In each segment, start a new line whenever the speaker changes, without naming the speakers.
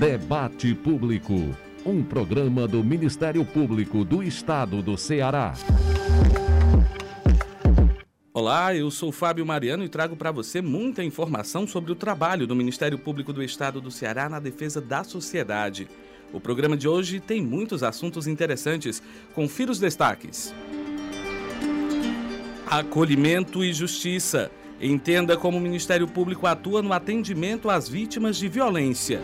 Debate Público, um programa do Ministério Público do Estado do Ceará.
Olá, eu sou Fábio Mariano e trago para você muita informação sobre o trabalho do Ministério Público do Estado do Ceará na defesa da sociedade. O programa de hoje tem muitos assuntos interessantes. Confira os destaques. Acolhimento e justiça. Entenda como o Ministério Público atua no atendimento às vítimas de violência.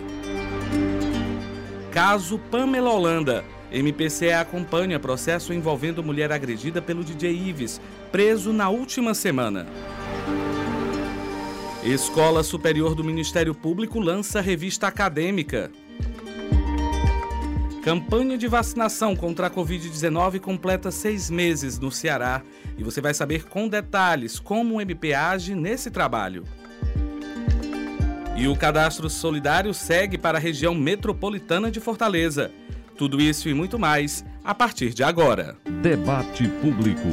Caso Pamela Holanda. MPCE acompanha processo envolvendo mulher agredida pelo DJ Ives, preso na última semana. Escola Superior do Ministério Público lança revista acadêmica. Campanha de vacinação contra a Covid-19 completa seis meses no Ceará e você vai saber com detalhes como o MP age nesse trabalho. E o cadastro solidário segue para a região metropolitana de Fortaleza. Tudo isso e muito mais a partir de agora.
Debate Público.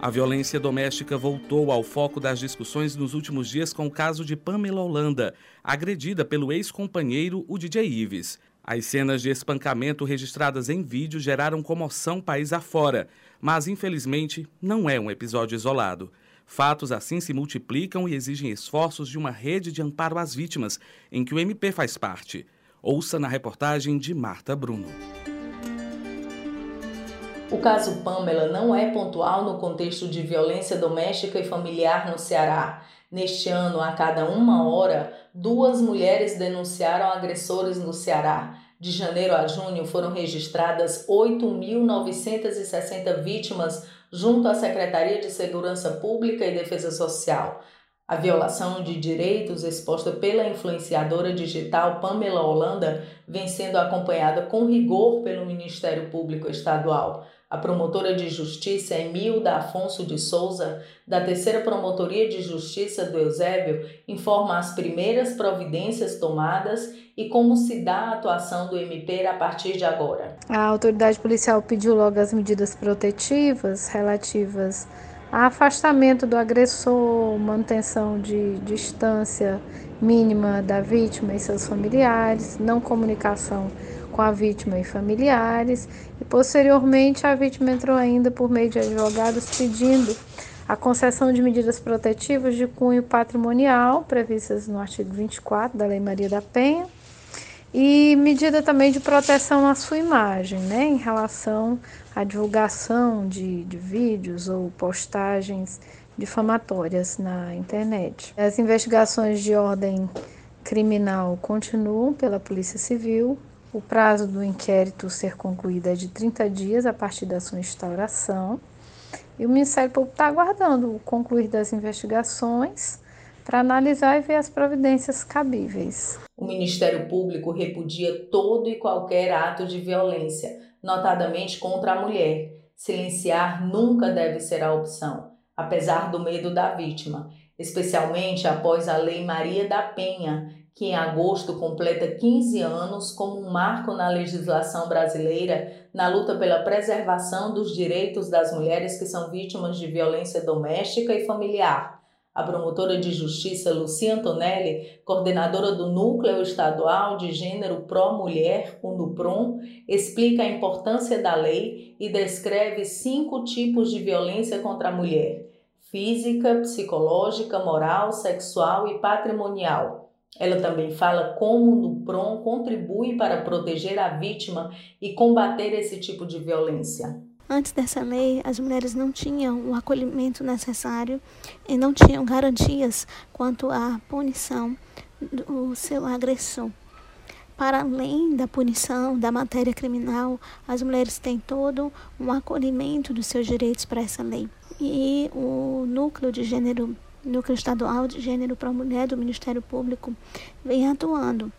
A violência doméstica voltou ao foco das discussões nos últimos dias com o caso de Pamela Holanda, agredida pelo ex-companheiro, o DJ Ives. As cenas de espancamento registradas em vídeo geraram comoção país afora, mas infelizmente não é um episódio isolado. Fatos assim se multiplicam e exigem esforços de uma rede de amparo às vítimas, em que o MP faz parte. Ouça na reportagem de Marta Bruno.
O caso Pamela não é pontual no contexto de violência doméstica e familiar no Ceará. Neste ano, a cada uma hora, duas mulheres denunciaram agressores no Ceará. De janeiro a junho foram registradas 8.960 vítimas junto à Secretaria de Segurança Pública e Defesa Social. A violação de direitos exposta pela influenciadora digital Pamela Holanda vem sendo acompanhada com rigor pelo Ministério Público Estadual. A promotora de justiça Emilda Afonso de Souza, da terceira Promotoria de Justiça do Eusébio, informa as primeiras providências tomadas e como se dá a atuação do MP a partir de agora.
A autoridade policial pediu logo as medidas protetivas relativas a afastamento do agressor, manutenção de distância mínima da vítima e seus familiares, não comunicação com a vítima e familiares, e posteriormente a vítima entrou ainda por meio de advogados pedindo a concessão de medidas protetivas de cunho patrimonial previstas no artigo 24 da Lei Maria da Penha e medida também de proteção à sua imagem, né, em relação à divulgação de, de vídeos ou postagens difamatórias na internet. As investigações de ordem criminal continuam pela Polícia Civil o prazo do inquérito ser concluído é de 30 dias a partir da sua instauração. E o Ministério Público está aguardando o concluir das investigações para analisar e ver as providências cabíveis.
O Ministério Público repudia todo e qualquer ato de violência, notadamente contra a mulher. Silenciar nunca deve ser a opção, apesar do medo da vítima, especialmente após a Lei Maria da Penha, que em agosto completa 15 anos como um marco na legislação brasileira na luta pela preservação dos direitos das mulheres que são vítimas de violência doméstica e familiar. A promotora de justiça Lucia Antonelli, coordenadora do Núcleo Estadual de Gênero Pró-Mulher, o NUPROM, explica a importância da lei e descreve cinco tipos de violência contra a mulher: física, psicológica, moral, sexual e patrimonial ela também fala como o NUPROM contribui para proteger a vítima e combater esse tipo de violência.
Antes dessa lei, as mulheres não tinham o acolhimento necessário e não tinham garantias quanto à punição do seu agressor. Para além da punição da matéria criminal, as mulheres têm todo um acolhimento dos seus direitos para essa lei. E o núcleo de gênero Núcleo Estadual de Gênero para a Mulher do Ministério Público vem atuando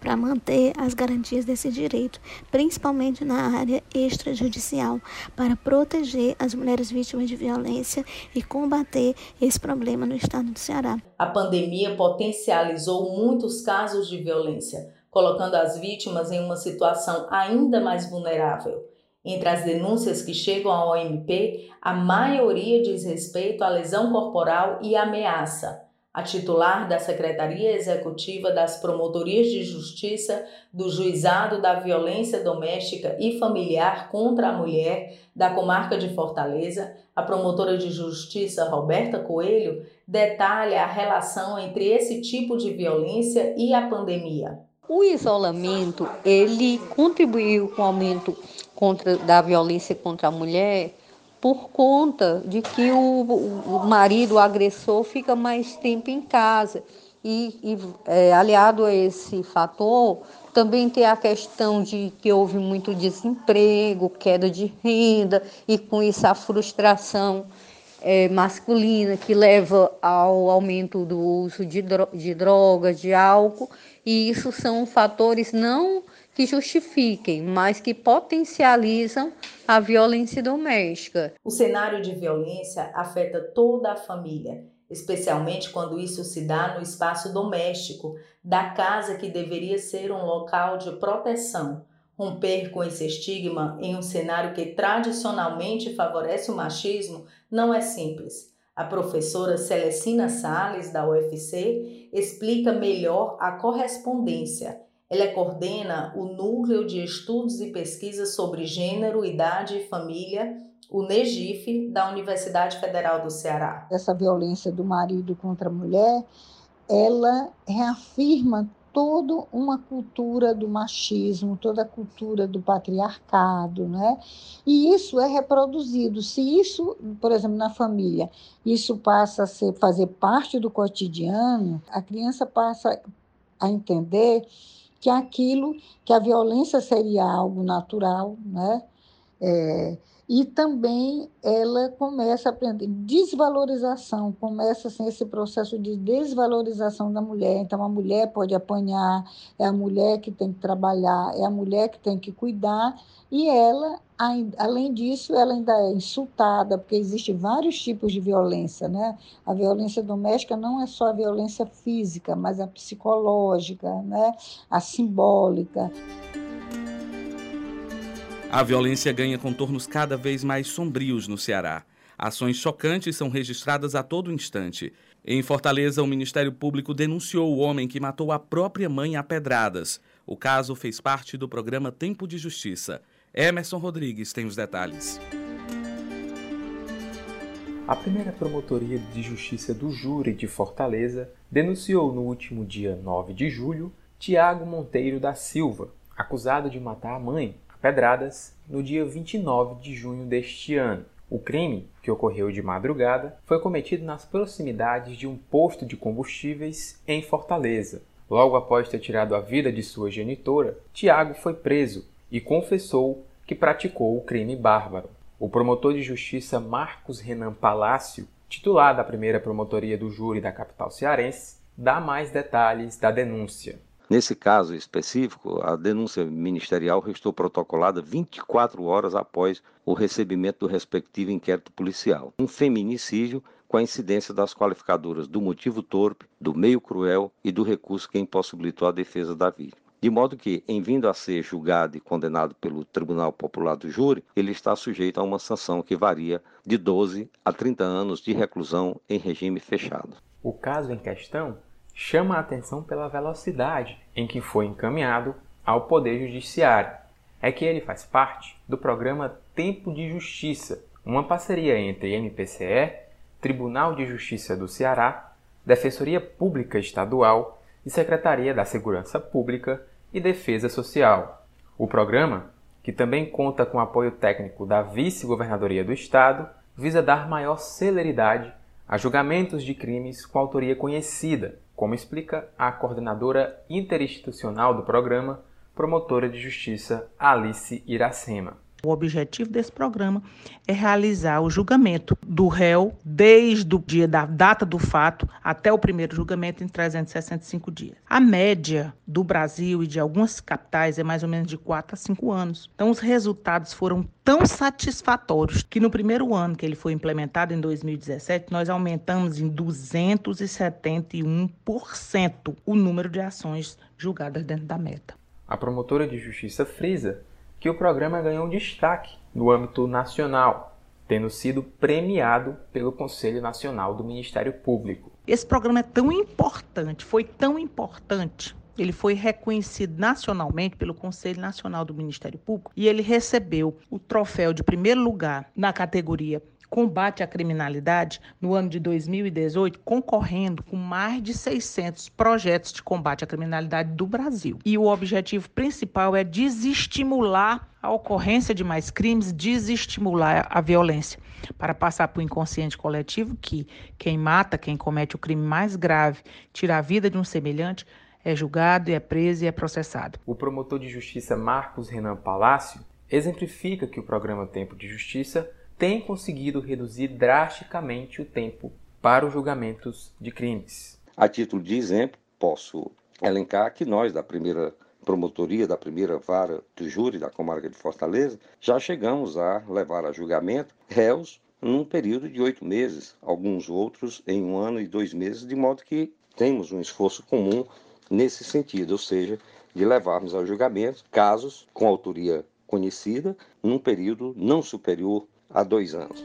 para manter as garantias desse direito, principalmente na área extrajudicial, para proteger as mulheres vítimas de violência e combater esse problema no estado do Ceará.
A pandemia potencializou muitos casos de violência, colocando as vítimas em uma situação ainda mais vulnerável. Entre as denúncias que chegam ao OMP, a maioria diz respeito à lesão corporal e ameaça. a titular da Secretaria Executiva das Promotorias de Justiça do Juizado da Violência Doméstica e Familiar contra a Mulher da Comarca de Fortaleza, a promotora de justiça Roberta Coelho, detalha a relação entre esse tipo de violência e a pandemia.
O isolamento, ele contribuiu com o aumento contra, da violência contra a mulher por conta de que o, o marido, o agressor, fica mais tempo em casa. E, e é, aliado a esse fator, também tem a questão de que houve muito desemprego, queda de renda, e com isso a frustração é, masculina, que leva ao aumento do uso de, dro de drogas, de álcool, e isso são fatores não que justifiquem, mas que potencializam a violência doméstica.
O cenário de violência afeta toda a família, especialmente quando isso se dá no espaço doméstico da casa que deveria ser um local de proteção. Romper com esse estigma em um cenário que tradicionalmente favorece o machismo não é simples. A professora Celestina Sales, da UFC, explica melhor a correspondência ela coordena o Núcleo de Estudos e Pesquisas sobre Gênero, Idade e Família, o NEGIF, da Universidade Federal do Ceará.
Essa violência do marido contra a mulher, ela reafirma toda uma cultura do machismo, toda a cultura do patriarcado, né? E isso é reproduzido. Se isso, por exemplo, na família, isso passa a ser, fazer parte do cotidiano, a criança passa a entender que aquilo, que a violência seria algo natural, né? É, e também ela começa a aprender desvalorização, começa assim, esse processo de desvalorização da mulher. Então, a mulher pode apanhar, é a mulher que tem que trabalhar, é a mulher que tem que cuidar, e ela, além disso, ela ainda é insultada, porque existem vários tipos de violência. Né? A violência doméstica não é só a violência física, mas a psicológica, né? a simbólica.
A violência ganha contornos cada vez mais sombrios no Ceará. Ações chocantes são registradas a todo instante. Em Fortaleza, o Ministério Público denunciou o homem que matou a própria mãe a pedradas. O caso fez parte do programa Tempo de Justiça. Emerson Rodrigues tem os detalhes.
A primeira promotoria de justiça do júri de Fortaleza denunciou no último dia 9 de julho Tiago Monteiro da Silva, acusado de matar a mãe, pedradas no dia 29 de junho deste ano. O crime, que ocorreu de madrugada, foi cometido nas proximidades de um posto de combustíveis em Fortaleza. Logo após ter tirado a vida de sua genitora, Tiago foi preso e confessou que praticou o crime bárbaro. O promotor de justiça Marcos Renan Palácio, titular da primeira promotoria do júri da capital cearense, dá mais detalhes da denúncia.
Nesse caso específico, a denúncia ministerial restou protocolada 24 horas após o recebimento do respectivo inquérito policial. Um feminicídio com a incidência das qualificadoras do motivo torpe, do meio cruel e do recurso que impossibilitou a defesa da vítima. De modo que, em vindo a ser julgado e condenado pelo Tribunal Popular do Júri, ele está sujeito a uma sanção que varia de 12 a 30 anos de reclusão em regime fechado.
O caso em questão chama a atenção pela velocidade em que foi encaminhado ao Poder Judiciário. É que ele faz parte do programa Tempo de Justiça, uma parceria entre MPCE, Tribunal de Justiça do Ceará, Defensoria Pública Estadual e Secretaria da Segurança Pública e Defesa Social. O programa, que também conta com apoio técnico da Vice-Governadoria do Estado, visa dar maior celeridade a julgamentos de crimes com autoria conhecida, como explica a coordenadora interinstitucional do programa, promotora de justiça Alice Iracema.
O objetivo desse programa é realizar o julgamento do réu desde o dia da data do fato até o primeiro julgamento em 365 dias. A média do Brasil e de algumas capitais é mais ou menos de 4 a 5 anos. Então, os resultados foram tão satisfatórios que no primeiro ano que ele foi implementado, em 2017, nós aumentamos em 271% o número de ações julgadas dentro da meta.
A promotora de justiça frisa que o programa ganhou destaque no âmbito nacional. tendo sido premiado pelo Conselho Nacional do Ministério Público.
Esse programa é tão importante, foi tão importante ele foi reconhecido nacionalmente pelo Conselho Nacional do Ministério Público e ele recebeu o troféu de primeiro lugar na categoria combate à criminalidade no ano de 2018, concorrendo com mais de 600 projetos de combate à criminalidade do Brasil. E o objetivo principal é desestimular a ocorrência de mais crimes, desestimular a violência, para passar para o inconsciente coletivo que quem mata, quem comete o crime mais grave, tira a vida de um semelhante, é julgado, é preso e é processado.
O promotor de justiça Marcos Renan Palácio exemplifica que o programa Tempo de Justiça tem conseguido reduzir drasticamente o tempo para os julgamentos de crimes.
A título de exemplo, posso elencar que nós, da primeira promotoria, da primeira vara do júri da comarca de Fortaleza, já chegamos a levar a julgamento réus num período de oito meses, alguns outros em um ano e dois meses, de modo que temos um esforço comum nesse sentido, ou seja, de levarmos ao julgamento casos com autoria conhecida num período não superior há dois anos.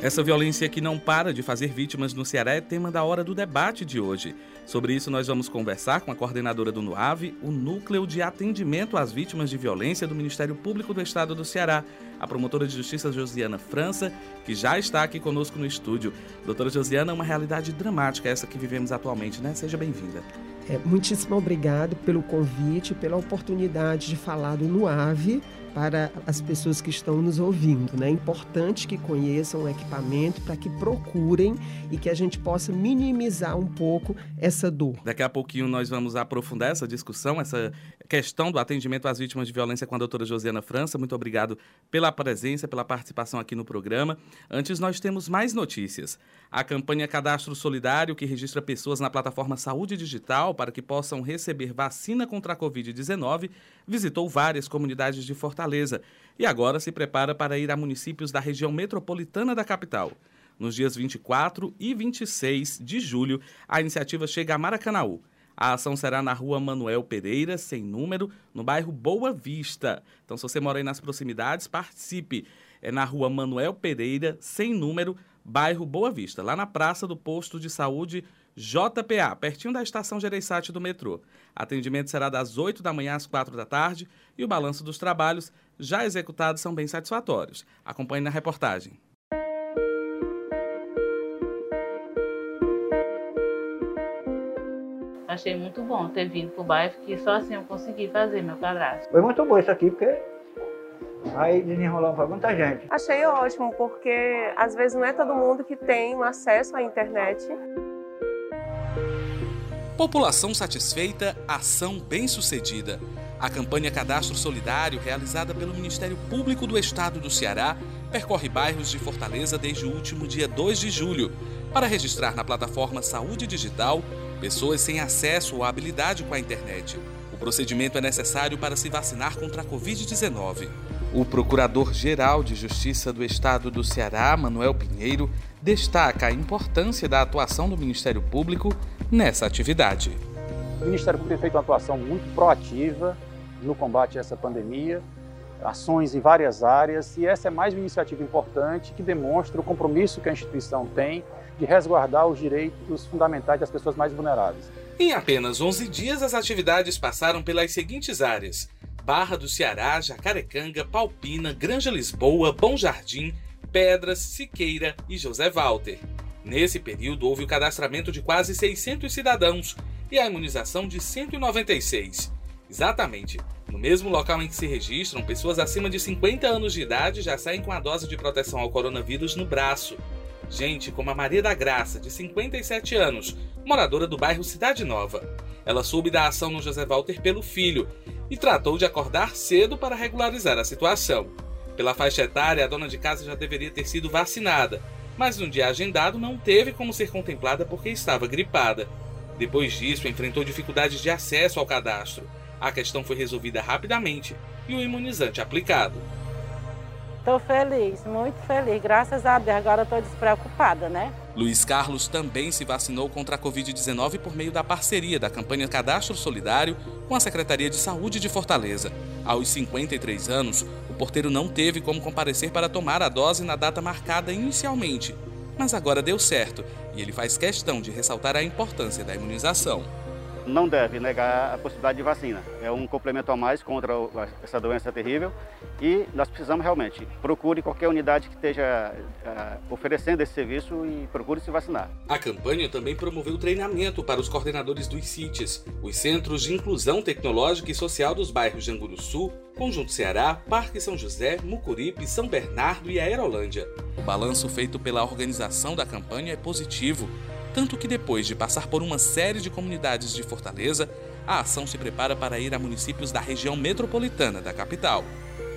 Essa violência que não para de fazer vítimas no Ceará é tema da hora do debate de hoje. Sobre isso, nós vamos conversar com a coordenadora do NUAV, o Núcleo de Atendimento às Vítimas de Violência do Ministério Público do Estado do Ceará, a promotora de justiça Josiana França, que já está aqui conosco no estúdio. Doutora Josiana, é uma realidade dramática essa que vivemos atualmente, né? Seja bem-vinda.
É, muitíssimo obrigado pelo convite, pela oportunidade de falar do NUAV para as pessoas que estão nos ouvindo. Né? É importante que conheçam o equipamento para que procurem e que a gente possa minimizar um pouco essa dor.
Daqui a pouquinho nós vamos aprofundar essa discussão, essa questão do atendimento às vítimas de violência com a doutora Josiana França. Muito obrigado pela presença, pela participação aqui no programa. Antes, nós temos mais notícias. A campanha Cadastro Solidário, que registra pessoas na plataforma Saúde Digital para que possam receber vacina contra a Covid-19, visitou várias comunidades de Fortaleza e agora se prepara para ir a municípios da região metropolitana da capital. Nos dias 24 e 26 de julho, a iniciativa chega a Maracanaú. A ação será na rua Manuel Pereira, sem número, no bairro Boa Vista. Então, se você mora aí nas proximidades, participe. É na rua Manuel Pereira, sem número, bairro Boa Vista, lá na praça do posto de saúde JPA, pertinho da estação Gereissati do metrô. Atendimento será das 8 da manhã às 4 da tarde e o balanço dos trabalhos já executados são bem satisfatórios. Acompanhe na reportagem.
Achei muito bom ter vindo para o bairro, que só assim eu consegui fazer meu cadastro.
Foi muito bom isso aqui, porque aí desenrolou para muita gente.
Achei ótimo, porque às vezes não é todo mundo que tem um acesso à internet.
População satisfeita, ação bem-sucedida. A campanha Cadastro Solidário, realizada pelo Ministério Público do Estado do Ceará, percorre bairros de Fortaleza desde o último dia 2 de julho, para registrar na plataforma Saúde Digital pessoas sem acesso ou habilidade com a internet. O procedimento é necessário para se vacinar contra a Covid-19. O Procurador-Geral de Justiça do Estado do Ceará, Manuel Pinheiro, destaca a importância da atuação do Ministério Público nessa atividade.
O Ministério Público tem feito uma atuação muito proativa no combate a essa pandemia, ações em várias áreas, e essa é mais uma iniciativa importante que demonstra o compromisso que a instituição tem de resguardar os direitos fundamentais das pessoas mais vulneráveis.
Em apenas 11 dias, as atividades passaram pelas seguintes áreas: Barra do Ceará, Jacarecanga, Palpina, Granja Lisboa, Bom Jardim, Pedras, Siqueira e José Walter. Nesse período, houve o cadastramento de quase 600 cidadãos e a imunização de 196. Exatamente. No mesmo local em que se registram, pessoas acima de 50 anos de idade já saem com a dose de proteção ao coronavírus no braço. Gente como a Maria da Graça, de 57 anos, moradora do bairro Cidade Nova. Ela soube da ação no José Walter pelo filho e tratou de acordar cedo para regularizar a situação. Pela faixa etária, a dona de casa já deveria ter sido vacinada, mas no dia agendado não teve como ser contemplada porque estava gripada. Depois disso, enfrentou dificuldades de acesso ao cadastro. A questão foi resolvida rapidamente e o imunizante aplicado.
Estou feliz, muito feliz. Graças a Deus, agora estou despreocupada, né?
Luiz Carlos também se vacinou contra a Covid-19 por meio da parceria da campanha Cadastro Solidário com a Secretaria de Saúde de Fortaleza. Aos 53 anos, o porteiro não teve como comparecer para tomar a dose na data marcada inicialmente, mas agora deu certo e ele faz questão de ressaltar a importância da imunização
não deve negar a possibilidade de vacina. É um complemento a mais contra essa doença terrível e nós precisamos realmente, procure qualquer unidade que esteja uh, oferecendo esse serviço e procure se vacinar.
A campanha também promoveu treinamento para os coordenadores dos CITES, os Centros de Inclusão Tecnológica e Social dos bairros de Anguru Sul, Conjunto Ceará, Parque São José, Mucuripe, São Bernardo e Aerolândia. O balanço feito pela organização da campanha é positivo tanto que depois de passar por uma série de comunidades de Fortaleza, a ação se prepara para ir a municípios da região metropolitana da capital.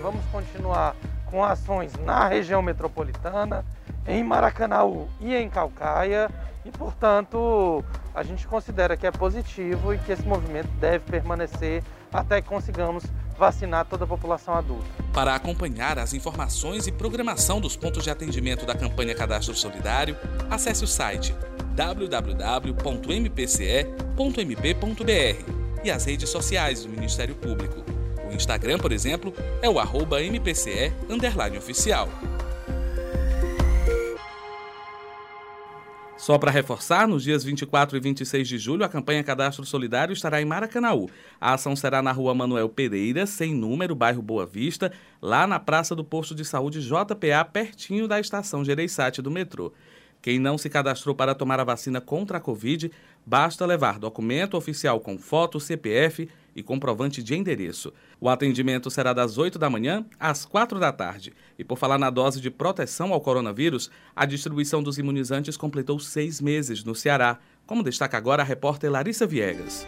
Vamos continuar com ações na região metropolitana, em Maracanaú e em Calcaia, e portanto a gente considera que é positivo e que esse movimento deve permanecer até que consigamos vacinar toda a população adulta.
Para acompanhar as informações e programação dos pontos de atendimento da campanha Cadastro Solidário, acesse o site www.mpce.mp.br e as redes sociais do Ministério Público. O Instagram, por exemplo, é o arroba MPCE oficial. Só para reforçar, nos dias 24 e 26 de julho, a campanha Cadastro Solidário estará em Maracanaú. A ação será na rua Manuel Pereira, sem número, bairro Boa Vista, lá na Praça do Posto de Saúde JPA, pertinho da estação Gereissati do metrô. Quem não se cadastrou para tomar a vacina contra a Covid, basta levar documento oficial com foto, CPF e comprovante de endereço. O atendimento será das 8 da manhã às 4 da tarde. E por falar na dose de proteção ao coronavírus, a distribuição dos imunizantes completou seis meses no Ceará, como destaca agora a repórter Larissa Viegas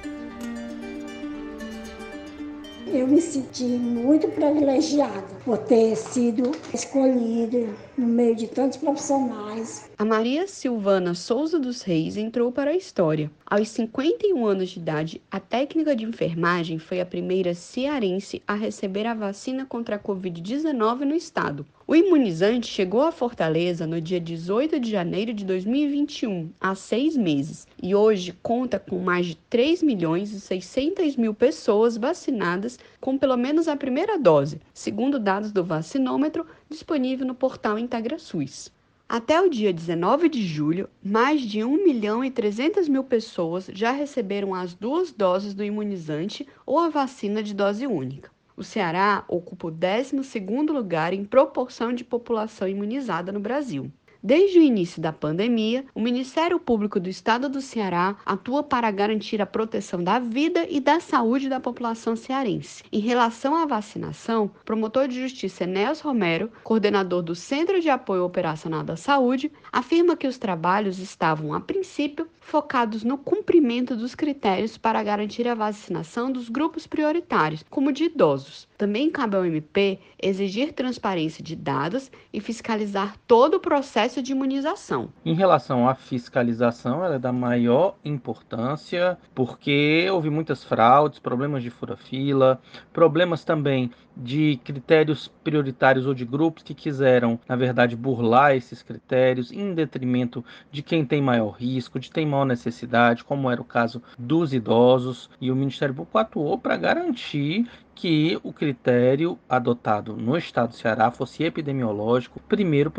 eu me senti muito privilegiada por ter sido escolhida no meio de tantos profissionais.
A Maria Silvana Souza dos Reis entrou para a história. Aos 51 anos de idade, a técnica de enfermagem foi a primeira cearense a receber a vacina contra a Covid-19 no estado. O imunizante chegou a Fortaleza no dia 18 de janeiro de 2021, há seis meses, e hoje conta com mais de 3 milhões e 600 mil pessoas vacinadas com pelo menos a primeira dose, segundo dados do vacinômetro disponível no portal IntegraSUS. Até o dia 19 de julho, mais de 1 milhão e 300 mil pessoas já receberam as duas doses do imunizante ou a vacina de dose única. O Ceará ocupa o 12º lugar em proporção de população imunizada no Brasil. Desde o início da pandemia, o Ministério Público do Estado do Ceará atua para garantir a proteção da vida e da saúde da população cearense. Em relação à vacinação, promotor de justiça Enéas Romero, coordenador do Centro de Apoio Operacional da Saúde, afirma que os trabalhos estavam, a princípio, focados no cumprimento dos critérios para garantir a vacinação dos grupos prioritários, como de idosos. Também cabe ao MP exigir transparência de dados e fiscalizar todo o processo de imunização.
Em relação à fiscalização, ela é da maior importância, porque houve muitas fraudes, problemas de fura-fila, problemas também de critérios prioritários ou de grupos que quiseram, na verdade, burlar esses critérios em detrimento de quem tem maior risco, de quem tem maior necessidade, como era o caso dos idosos, e o Ministério Público atuou para garantir que o critério adotado no estado do Ceará fosse epidemiológico, primeiro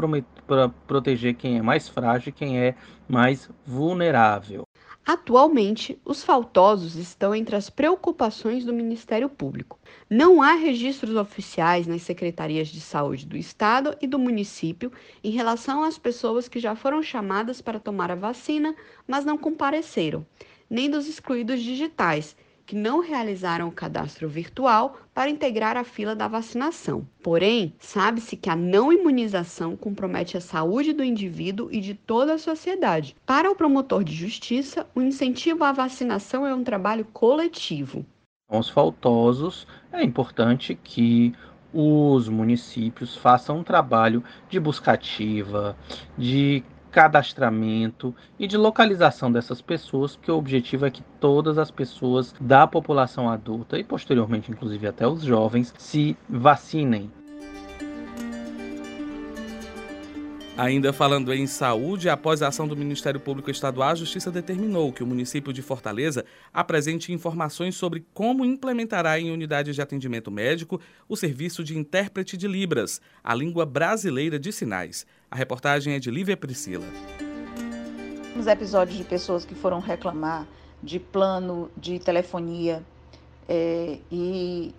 para proteger quem é mais frágil e quem é mais vulnerável.
Atualmente, os faltosos estão entre as preocupações do Ministério Público. Não há registros oficiais nas secretarias de saúde do estado e do município em relação às pessoas que já foram chamadas para tomar a vacina, mas não compareceram, nem dos excluídos digitais, que não realizaram o cadastro virtual para integrar a fila da vacinação. Porém, sabe-se que a não imunização compromete a saúde do indivíduo e de toda a sociedade. Para o promotor de justiça, o incentivo à vacinação é um trabalho coletivo.
Os faltosos, é importante que os municípios façam um trabalho de buscativa, de cadastramento e de localização dessas pessoas, porque o objetivo é que todas as pessoas da população adulta e posteriormente inclusive até os jovens se vacinem.
Ainda falando em saúde, após a ação do Ministério Público Estadual, a Justiça determinou que o município de Fortaleza apresente informações sobre como implementará em unidades de atendimento médico o serviço de intérprete de Libras, a língua brasileira de sinais. A reportagem é de Lívia Priscila.
Os episódios de pessoas que foram reclamar de plano de telefonia é, e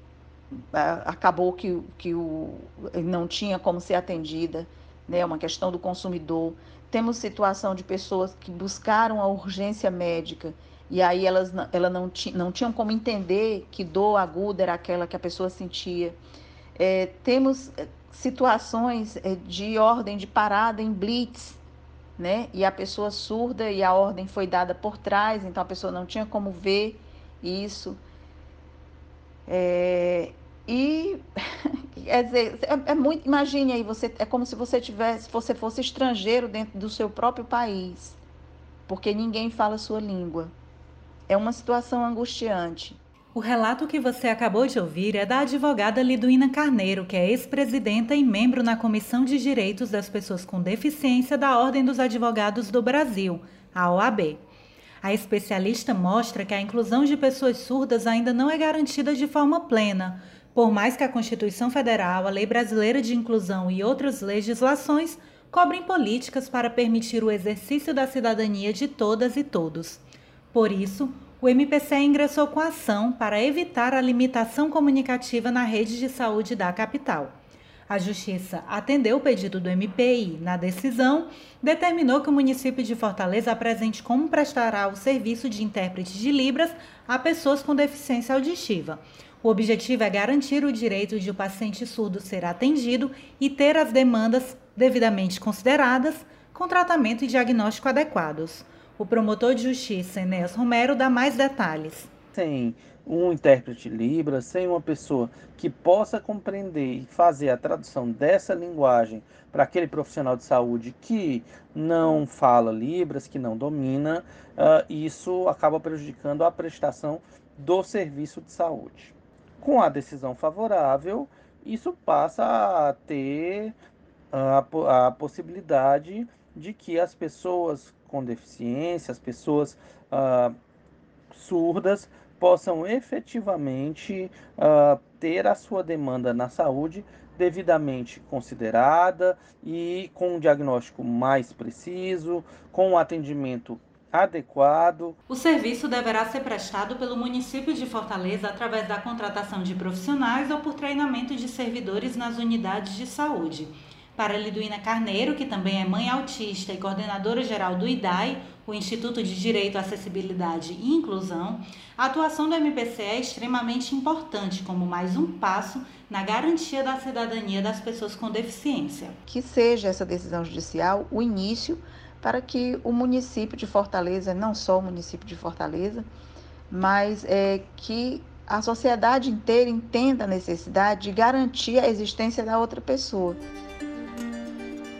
acabou que, que o, não tinha como ser atendida né, uma questão do consumidor. Temos situação de pessoas que buscaram a urgência médica e aí elas, ela não, não tinham como entender que dor aguda era aquela que a pessoa sentia. É, temos é, situações é, de ordem de parada em blitz, né? E a pessoa surda e a ordem foi dada por trás, então a pessoa não tinha como ver isso. É, e quer dizer, é, é, muito. Imagine aí, você é como se você tivesse, você fosse estrangeiro dentro do seu próprio país, porque ninguém fala a sua língua. É uma situação angustiante.
O relato que você acabou de ouvir é da advogada Liduína Carneiro, que é ex-presidenta e membro na Comissão de Direitos das Pessoas com Deficiência da Ordem dos Advogados do Brasil, a OAB. A especialista mostra que a inclusão de pessoas surdas ainda não é garantida de forma plena, por mais que a Constituição Federal, a Lei Brasileira de Inclusão e outras legislações cobrem políticas para permitir o exercício da cidadania de todas e todos. Por isso, o MPC ingressou com ação para evitar a limitação comunicativa na rede de saúde da capital. A Justiça atendeu o pedido do MPI. Na decisão, determinou que o município de Fortaleza apresente como prestará o serviço de intérprete de Libras a pessoas com deficiência auditiva. O objetivo é garantir o direito de o paciente surdo ser atendido e ter as demandas devidamente consideradas, com tratamento e diagnóstico adequados. O promotor de justiça, Enéas Romero, dá mais detalhes.
Sem um intérprete Libras, sem uma pessoa que possa compreender e fazer a tradução dessa linguagem para aquele profissional de saúde que não fala Libras, que não domina, uh, isso acaba prejudicando a prestação do serviço de saúde. Com a decisão favorável, isso passa a ter a, a possibilidade de que as pessoas com deficiência, as pessoas uh, surdas, possam efetivamente uh, ter a sua demanda na saúde devidamente considerada e com um diagnóstico mais preciso, com um atendimento adequado.
O serviço deverá ser prestado pelo município de Fortaleza através da contratação de profissionais ou por treinamento de servidores nas unidades de saúde. Para Liduína Carneiro, que também é mãe autista e coordenadora geral do IDAI, o Instituto de Direito, Acessibilidade e Inclusão, a atuação do MPC é extremamente importante como mais um passo na garantia da cidadania das pessoas com deficiência.
Que seja essa decisão judicial o início para que o município de Fortaleza, não só o município de Fortaleza, mas é, que a sociedade inteira entenda a necessidade de garantir a existência da outra pessoa.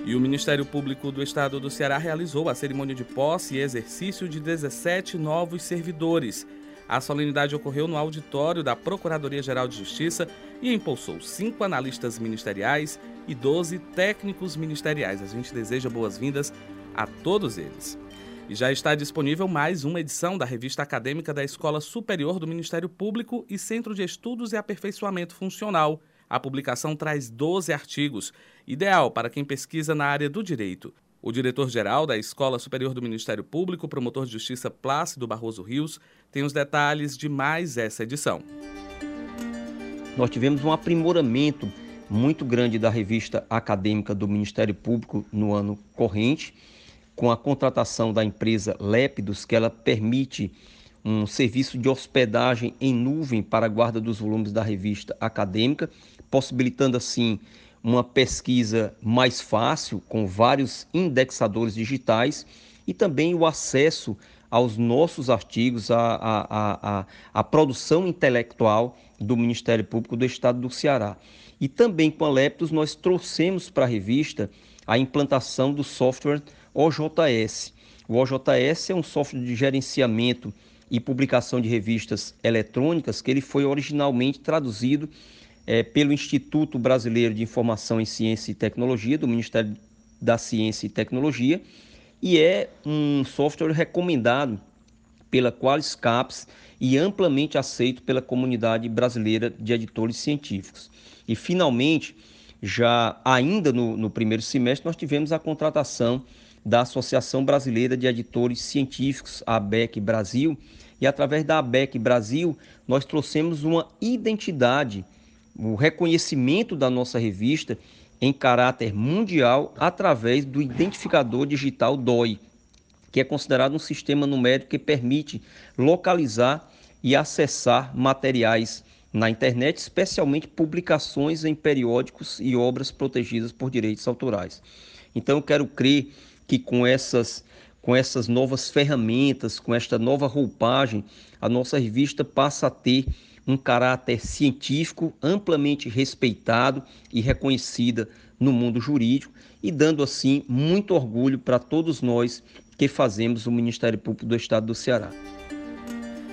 E o Ministério Público do Estado do Ceará realizou a cerimônia de posse e exercício de 17 novos servidores. A solenidade ocorreu no auditório da Procuradoria-Geral de Justiça e impulsou cinco analistas ministeriais e 12 técnicos ministeriais. A gente deseja boas-vindas a todos eles. E já está disponível mais uma edição da revista acadêmica da Escola Superior do Ministério Público e Centro de Estudos e Aperfeiçoamento Funcional. A publicação traz 12 artigos, ideal para quem pesquisa na área do direito. O diretor-geral da Escola Superior do Ministério Público, promotor de justiça Plácido Barroso Rios, tem os detalhes de mais essa edição.
Nós tivemos um aprimoramento muito grande da revista acadêmica do Ministério Público no ano corrente com a contratação da empresa Lépidos, que ela permite um serviço de hospedagem em nuvem para a guarda dos volumes da revista acadêmica, possibilitando assim uma pesquisa mais fácil com vários indexadores digitais e também o acesso aos nossos artigos, a, a, a, a, produção intelectual do Ministério Público do Estado do Ceará. E também com a Leptos nós trouxemos para a revista a implantação do software OJS. O OJS é um software de gerenciamento e publicação de revistas eletrônicas que ele foi originalmente traduzido é, pelo Instituto Brasileiro de Informação em Ciência e Tecnologia do Ministério da Ciência e Tecnologia e é um software recomendado pela Qualiscaps e amplamente aceito pela comunidade brasileira de editores científicos. E, finalmente, já ainda no, no primeiro semestre, nós tivemos a contratação da Associação Brasileira de Editores Científicos, ABEC Brasil, e através da ABEC Brasil, nós trouxemos uma identidade, o reconhecimento da nossa revista em caráter mundial através do identificador digital DOI, que é considerado um sistema numérico que permite localizar e acessar materiais na internet, especialmente publicações em periódicos e obras protegidas por direitos autorais. Então, eu quero crer que com essas, com essas novas ferramentas, com esta nova roupagem, a nossa revista passa a ter um caráter científico amplamente respeitado e reconhecida no mundo jurídico e dando assim muito orgulho para todos nós que fazemos o Ministério Público do Estado do Ceará.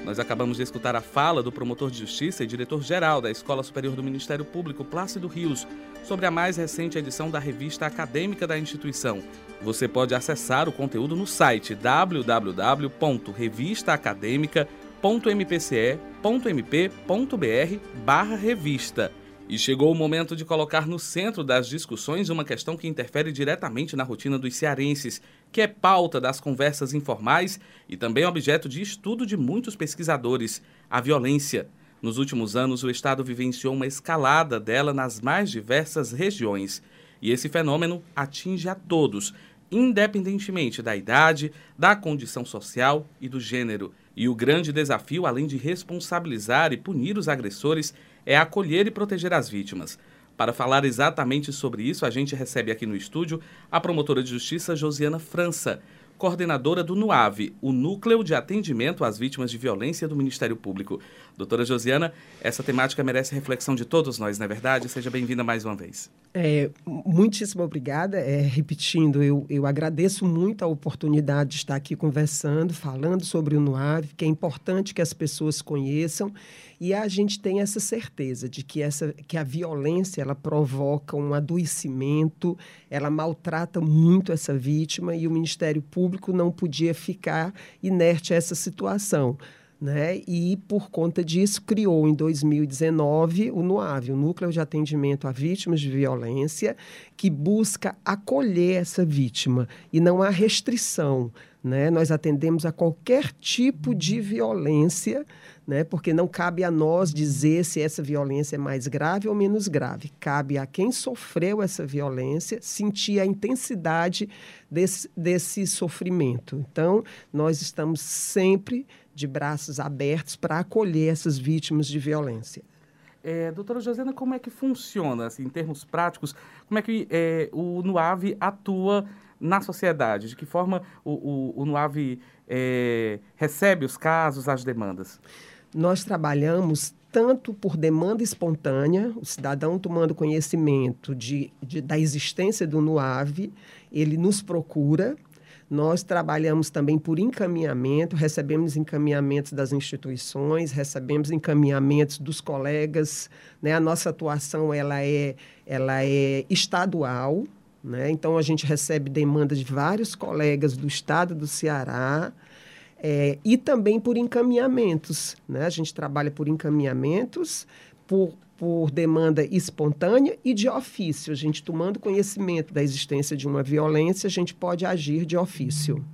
Nós acabamos de escutar a fala do promotor de justiça e diretor-geral da Escola Superior do Ministério Público, Plácido Rios, sobre a mais recente edição da revista acadêmica da instituição. Você pode acessar o conteúdo no site www.revistaacademica.mpce.mp.br/revista. E chegou o momento de colocar no centro das discussões uma questão que interfere diretamente na rotina dos cearenses, que é pauta das conversas informais e também objeto de estudo de muitos pesquisadores: a violência. Nos últimos anos, o Estado vivenciou uma escalada dela nas mais diversas regiões. E esse fenômeno atinge a todos, independentemente da idade, da condição social e do gênero. E o grande desafio, além de responsabilizar e punir os agressores, é acolher e proteger as vítimas. Para falar exatamente sobre isso, a gente recebe aqui no estúdio a promotora de justiça Josiana França, coordenadora do NUAVE, o Núcleo de Atendimento às Vítimas de Violência do Ministério Público. Doutora Josiana, essa temática merece reflexão de todos nós, não é verdade? Seja bem-vinda mais uma vez.
É, muitíssimo obrigada. É, repetindo, eu, eu agradeço muito a oportunidade de estar aqui conversando, falando sobre o NUAVE, que é importante que as pessoas conheçam e a gente tem essa certeza de que, essa, que a violência ela provoca um adoecimento, ela maltrata muito essa vítima e o Ministério Público não podia ficar inerte a essa situação. Né? E, por conta disso, criou em 2019 o NUAV, o Núcleo de Atendimento a Vítimas de Violência, que busca acolher essa vítima e não há restrição. Né? Nós atendemos a qualquer tipo de violência né? porque não cabe a nós dizer se essa violência é mais grave ou menos grave. Cabe a quem sofreu essa violência sentir a intensidade desse, desse sofrimento. Então, nós estamos sempre de braços abertos para acolher essas vítimas de violência.
É, doutora Josena, como é que funciona, assim, em termos práticos, como é que é, o NUAV atua na sociedade? De que forma o, o, o NUAV é, recebe os casos, as demandas?
Nós trabalhamos tanto por demanda espontânea, o cidadão tomando conhecimento de, de, da existência do NUAV, ele nos procura. Nós trabalhamos também por encaminhamento, recebemos encaminhamentos das instituições, recebemos encaminhamentos dos colegas. Né? A nossa atuação ela é, ela é estadual, né? então a gente recebe demandas de vários colegas do estado do Ceará, é, e também por encaminhamentos. Né? A gente trabalha por encaminhamentos, por, por demanda espontânea e de ofício. A gente tomando conhecimento da existência de uma violência, a gente pode agir de ofício.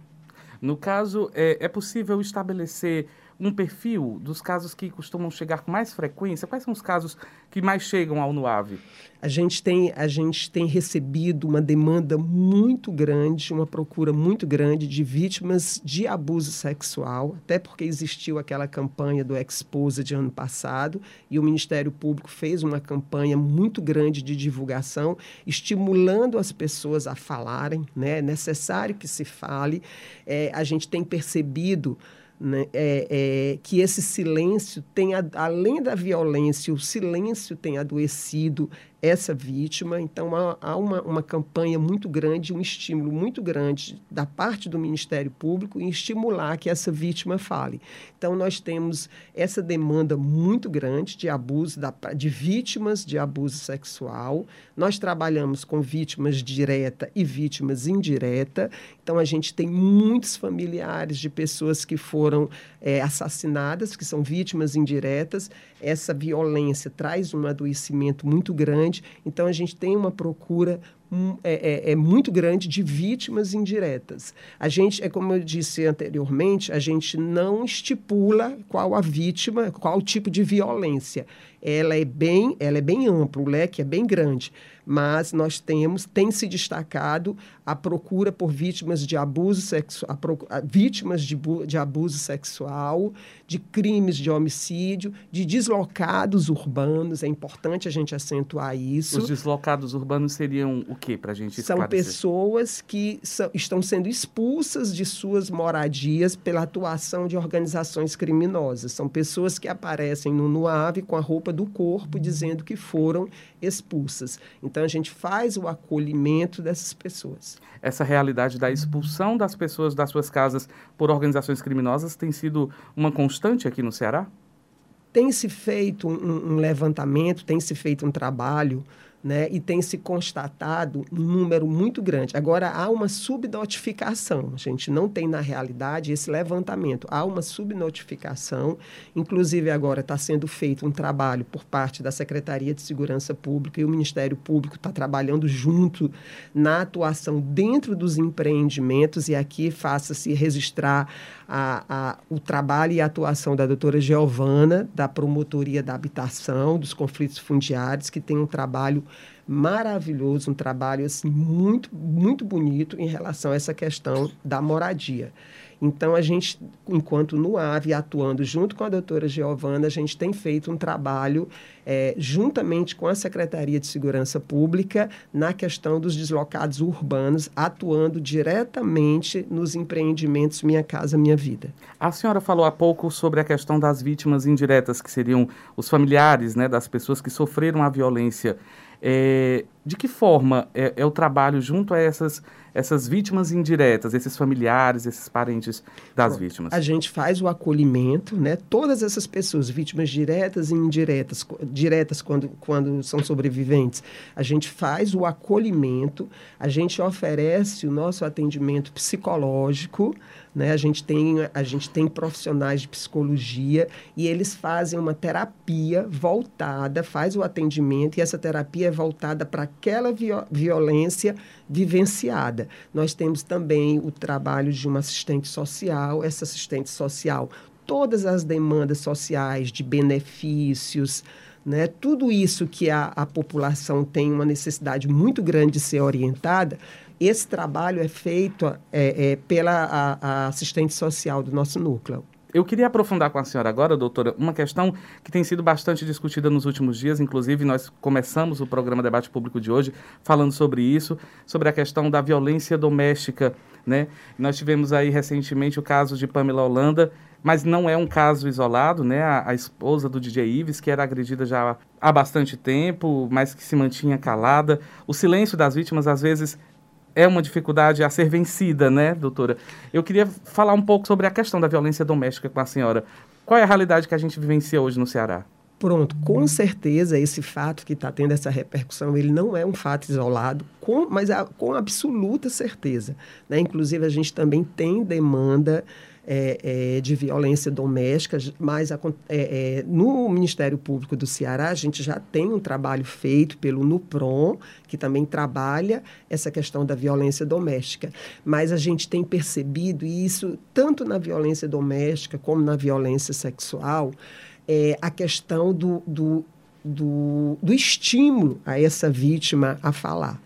No caso, é, é possível estabelecer um perfil dos casos que costumam chegar com mais frequência? Quais são os casos que mais chegam ao NUAVE?
A gente tem, a gente tem recebido uma demanda muito grande, uma procura muito grande de vítimas de abuso sexual, até porque existiu aquela campanha do Exposa de ano passado e o Ministério Público fez uma campanha muito grande de divulgação, estimulando as pessoas a falarem, né? é necessário que se fale. É, a gente tem percebido né, é, é, que esse silêncio tem, além da violência, o silêncio tem adoecido essa vítima. Então, há, há uma, uma campanha muito grande, um estímulo muito grande da parte do Ministério Público em estimular que essa vítima fale. Então, nós temos essa demanda muito grande de abuso, da, de vítimas de abuso sexual. Nós trabalhamos com vítimas direta e vítimas indireta. Então, a gente tem muitos familiares de pessoas que foram é, assassinadas, que são vítimas indiretas. Essa violência traz um adoecimento muito grande. Então, a gente tem uma procura é, é, é, muito grande de vítimas indiretas. A gente, é como eu disse anteriormente, a gente não estipula qual a vítima, qual o tipo de violência. Ela é bem, ela é bem ampla, o leque é bem grande mas nós temos, tem se destacado a procura por vítimas de abuso sexual, vítimas de, de abuso sexual, de crimes de homicídio, de deslocados urbanos. É importante a gente acentuar isso.
Os deslocados urbanos seriam o que para a gente esclarecer?
São pessoas que são, estão sendo expulsas de suas moradias pela atuação de organizações criminosas. São pessoas que aparecem no NUAV com a roupa do corpo dizendo que foram expulsas. Então, a gente faz o acolhimento dessas pessoas.
Essa realidade da expulsão das pessoas das suas casas por organizações criminosas tem sido uma constante aqui no Ceará?
Tem se feito um, um levantamento, tem se feito um trabalho né, e tem se constatado um número muito grande. Agora, há uma subnotificação, a gente não tem na realidade esse levantamento, há uma subnotificação, inclusive agora está sendo feito um trabalho por parte da Secretaria de Segurança Pública e o Ministério Público está trabalhando junto na atuação dentro dos empreendimentos, e aqui faça-se registrar a, a, o trabalho e a atuação da doutora Giovana, da Promotoria da Habitação, dos Conflitos Fundiários, que tem um trabalho maravilhoso, um trabalho assim, muito, muito bonito em relação a essa questão da moradia. Então, a gente, enquanto no AVE, atuando junto com a doutora Giovana, a gente tem feito um trabalho é, juntamente com a Secretaria de Segurança Pública na questão dos deslocados urbanos, atuando diretamente nos empreendimentos Minha Casa Minha Vida.
A senhora falou há pouco sobre a questão das vítimas indiretas, que seriam os familiares né, das pessoas que sofreram a violência. É, de que forma é, é, o trabalho junto a essas, essas vítimas indiretas, esses familiares, esses parentes das Bom, vítimas?
A gente faz o acolhimento, né? Todas essas pessoas, vítimas diretas e indiretas, diretas quando, quando são sobreviventes, a gente faz o acolhimento, a gente oferece o nosso atendimento psicológico, né? A, gente tem, a gente tem profissionais de psicologia e eles fazem uma terapia voltada, faz o atendimento e essa terapia é voltada para aquela violência vivenciada. Nós temos também o trabalho de uma assistente social, essa assistente social, todas as demandas sociais de benefícios, né? Tudo isso que a, a população tem uma necessidade muito grande de ser orientada, esse trabalho é feito é, é, pela a, a assistente social do nosso núcleo.
Eu queria aprofundar com a senhora agora, doutora, uma questão que tem sido bastante discutida nos últimos dias. Inclusive, nós começamos o programa Debate Público de hoje falando sobre isso, sobre a questão da violência doméstica. Né? Nós tivemos aí recentemente o caso de Pamela Holanda, mas não é um caso isolado, né? A, a, esposa do DJ Ives, que era agredida já há bastante tempo, mas que se mantinha calada. O silêncio das vítimas, às vezes, é uma dificuldade a ser vencida, né, doutora? Eu queria falar um pouco sobre a questão da violência doméstica com a senhora. Qual é a realidade que a gente vivencia hoje no Ceará?
Pronto, com certeza esse fato que está tendo essa repercussão, ele não é um fato isolado, com, mas a, com absoluta certeza. Né? Inclusive, a gente também tem demanda é, é, de violência doméstica, mas é, é, no Ministério Público do Ceará a gente já tem um trabalho feito pelo NUPROM, que também trabalha essa questão da violência doméstica. Mas a gente tem percebido isso tanto na violência doméstica como na violência sexual, é, a questão do, do, do, do estímulo a essa vítima a falar.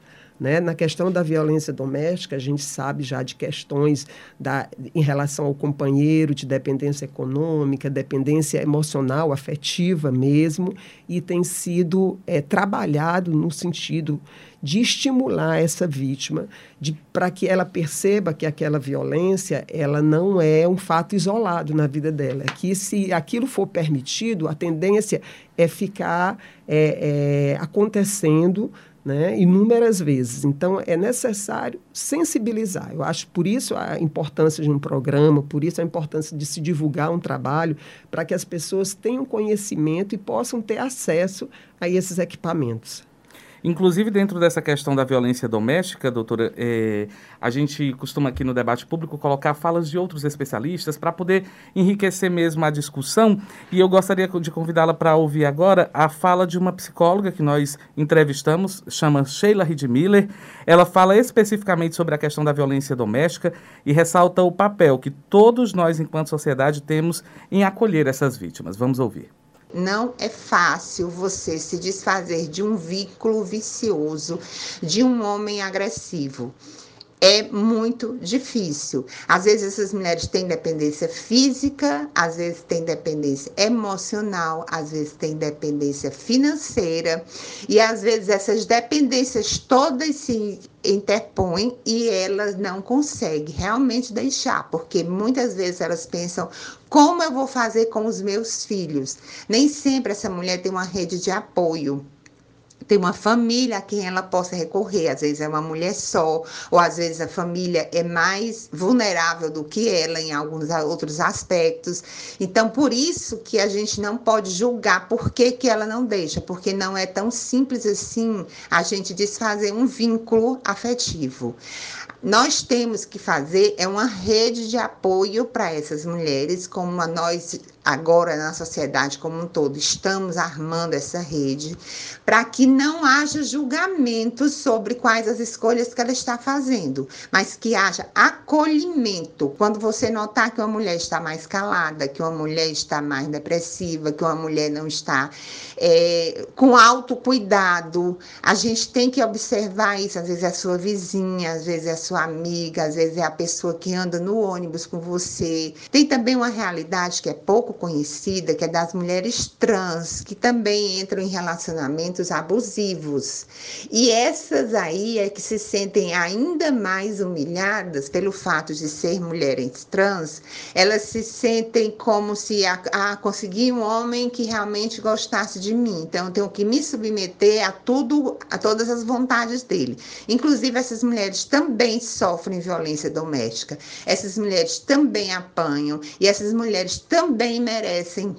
Né? Na questão da violência doméstica, a gente sabe já de questões da, em relação ao companheiro, de dependência econômica, dependência emocional, afetiva mesmo, e tem sido é, trabalhado no sentido de estimular essa vítima, para que ela perceba que aquela violência ela não é um fato isolado na vida dela, que se aquilo for permitido, a tendência é ficar é, é, acontecendo né, inúmeras vezes. Então, é necessário sensibilizar. Eu acho por isso a importância de um programa, por isso a importância de se divulgar um trabalho, para que as pessoas tenham conhecimento e possam ter acesso a esses equipamentos.
Inclusive, dentro dessa questão da violência doméstica, doutora, é, a gente costuma aqui no debate público colocar falas de outros especialistas para poder enriquecer mesmo a discussão. E eu gostaria de convidá-la para ouvir agora a fala de uma psicóloga que nós entrevistamos, chama Sheila Ridmiller. Ela fala especificamente sobre a questão da violência doméstica e ressalta o papel que todos nós, enquanto sociedade, temos em acolher essas vítimas. Vamos ouvir.
Não é fácil você se desfazer de um vínculo vicioso, de um homem agressivo é muito difícil. Às vezes essas mulheres têm dependência física, às vezes têm dependência emocional, às vezes têm dependência financeira, e às vezes essas dependências todas se interpõem e elas não conseguem realmente deixar, porque muitas vezes elas pensam como eu vou fazer com os meus filhos. Nem sempre essa mulher tem uma rede de apoio ter uma família a quem ela possa recorrer. Às vezes é uma mulher só, ou às vezes a família é mais vulnerável do que ela em alguns outros aspectos. Então, por isso que a gente não pode julgar por que, que ela não deixa, porque não é tão simples assim a gente desfazer um vínculo afetivo. Nós temos que fazer é uma rede de apoio para essas mulheres, como nós agora na sociedade como um todo estamos armando essa rede, para que não haja julgamento sobre quais as escolhas que ela está fazendo, mas que haja acolhimento. Quando você notar que uma mulher está mais calada, que uma mulher está mais depressiva, que uma mulher não está é, com autocuidado, a gente tem que observar isso. Às vezes é a sua vizinha, às vezes é a sua amiga, às vezes é a pessoa que anda no ônibus com você. Tem também uma realidade que é pouco conhecida, que é das mulheres trans, que também entram em relacionamentos abusivos. E essas aí é que se sentem ainda mais humilhadas pelo fato de ser mulheres trans, elas se sentem como se a, a conseguir um homem que realmente gostasse de mim. Então, eu tenho que me submeter a tudo, a todas as vontades dele. Inclusive, essas mulheres também sofrem violência doméstica. Essas mulheres também apanham e essas mulheres também merecem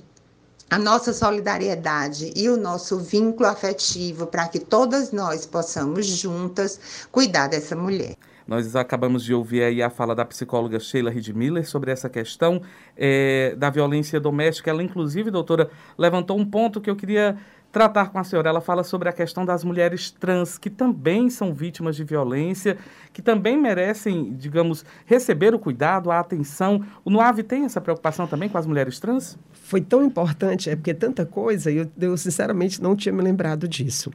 a nossa solidariedade e o nosso vínculo afetivo para que todas nós possamos juntas cuidar dessa mulher.
Nós acabamos de ouvir aí a fala da psicóloga Sheila Ridmiller sobre essa questão é, da violência doméstica. Ela, inclusive, doutora, levantou um ponto que eu queria tratar com a senhora. Ela fala sobre a questão das mulheres trans, que também são vítimas de violência, que também merecem, digamos, receber o cuidado, a atenção. O NUAV tem essa preocupação também com as mulheres trans?
Foi tão importante, é porque tanta coisa, eu, eu sinceramente não tinha me lembrado disso.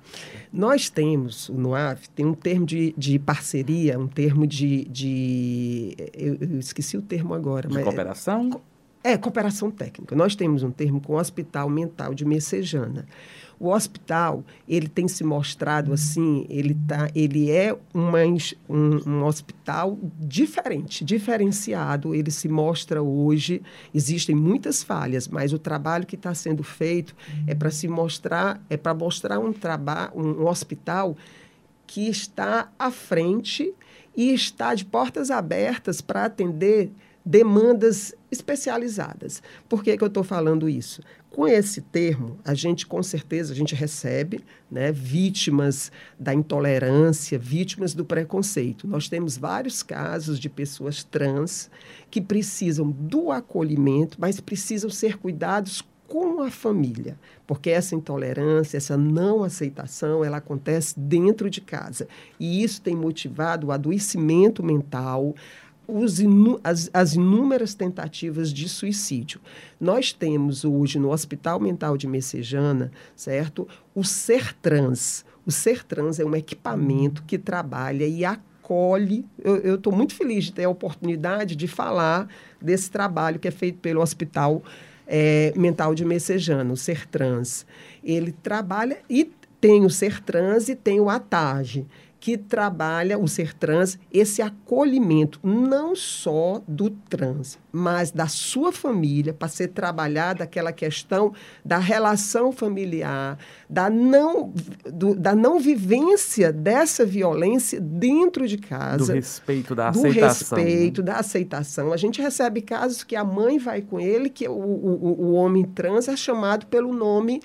Nós temos, o NUAV tem um termo de, de parceria, um termo de. de eu, eu esqueci o termo agora.
De mas, cooperação?
É, cooperação técnica. Nós temos um termo com o Hospital Mental de Messejana. O hospital, ele tem se mostrado assim, ele, tá, ele é uma, um, um hospital diferente, diferenciado. Ele se mostra hoje, existem muitas falhas, mas o trabalho que está sendo feito é para se mostrar, é para mostrar um, trabalho, um, um hospital que está à frente e está de portas abertas para atender demandas especializadas. Por que, que eu estou falando isso? Com esse termo, a gente com certeza a gente recebe né, vítimas da intolerância, vítimas do preconceito. Nós temos vários casos de pessoas trans que precisam do acolhimento, mas precisam ser cuidados com a família, porque essa intolerância, essa não aceitação, ela acontece dentro de casa. E isso tem motivado o adoecimento mental, inu as, as inúmeras tentativas de suicídio. Nós temos hoje no Hospital Mental de Messejana, certo, o ser trans. O Ser Trans é um equipamento que trabalha e acolhe. Eu estou muito feliz de ter a oportunidade de falar desse trabalho que é feito pelo Hospital é, Mental de Messejana, o Ser Trans. Ele trabalha e tem o Ser Trans e tem o ATAGE que trabalha o ser trans, esse acolhimento não só do trans, mas da sua família, para ser trabalhada aquela questão da relação familiar, da não, do, da não vivência dessa violência dentro de casa.
Do respeito, da aceitação.
Do respeito, né? da aceitação. A gente recebe casos que a mãe vai com ele, que o, o, o homem trans é chamado pelo nome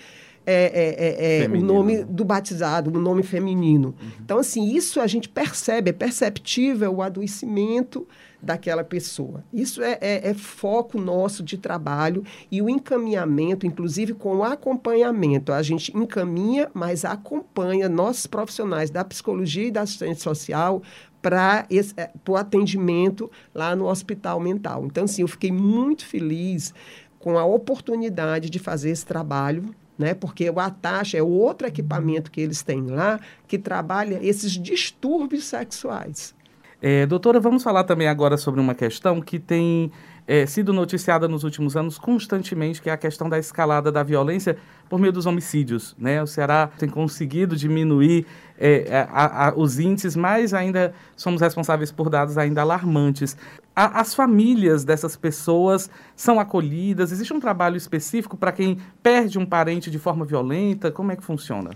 é, é, é, é o nome do batizado, o nome feminino. Uhum. Então, assim, isso a gente percebe, é perceptível o adoecimento daquela pessoa. Isso é, é, é, foco nosso de trabalho e o encaminhamento, inclusive com o acompanhamento. A gente encaminha, mas acompanha nossos profissionais da psicologia e da assistência social para é, o atendimento lá no hospital mental. Então, assim, eu fiquei muito feliz com a oportunidade de fazer esse trabalho né? Porque o Atacha é outro equipamento que eles têm lá que trabalha esses distúrbios sexuais.
É, doutora, vamos falar também agora sobre uma questão que tem é, sido noticiada nos últimos anos constantemente, que é a questão da escalada da violência por meio dos homicídios. Né? O Ceará tem conseguido diminuir é, a, a, os índices, mas ainda somos responsáveis por dados ainda alarmantes. A, as famílias dessas pessoas são acolhidas? Existe um trabalho específico para quem perde um parente de forma violenta? Como é que funciona?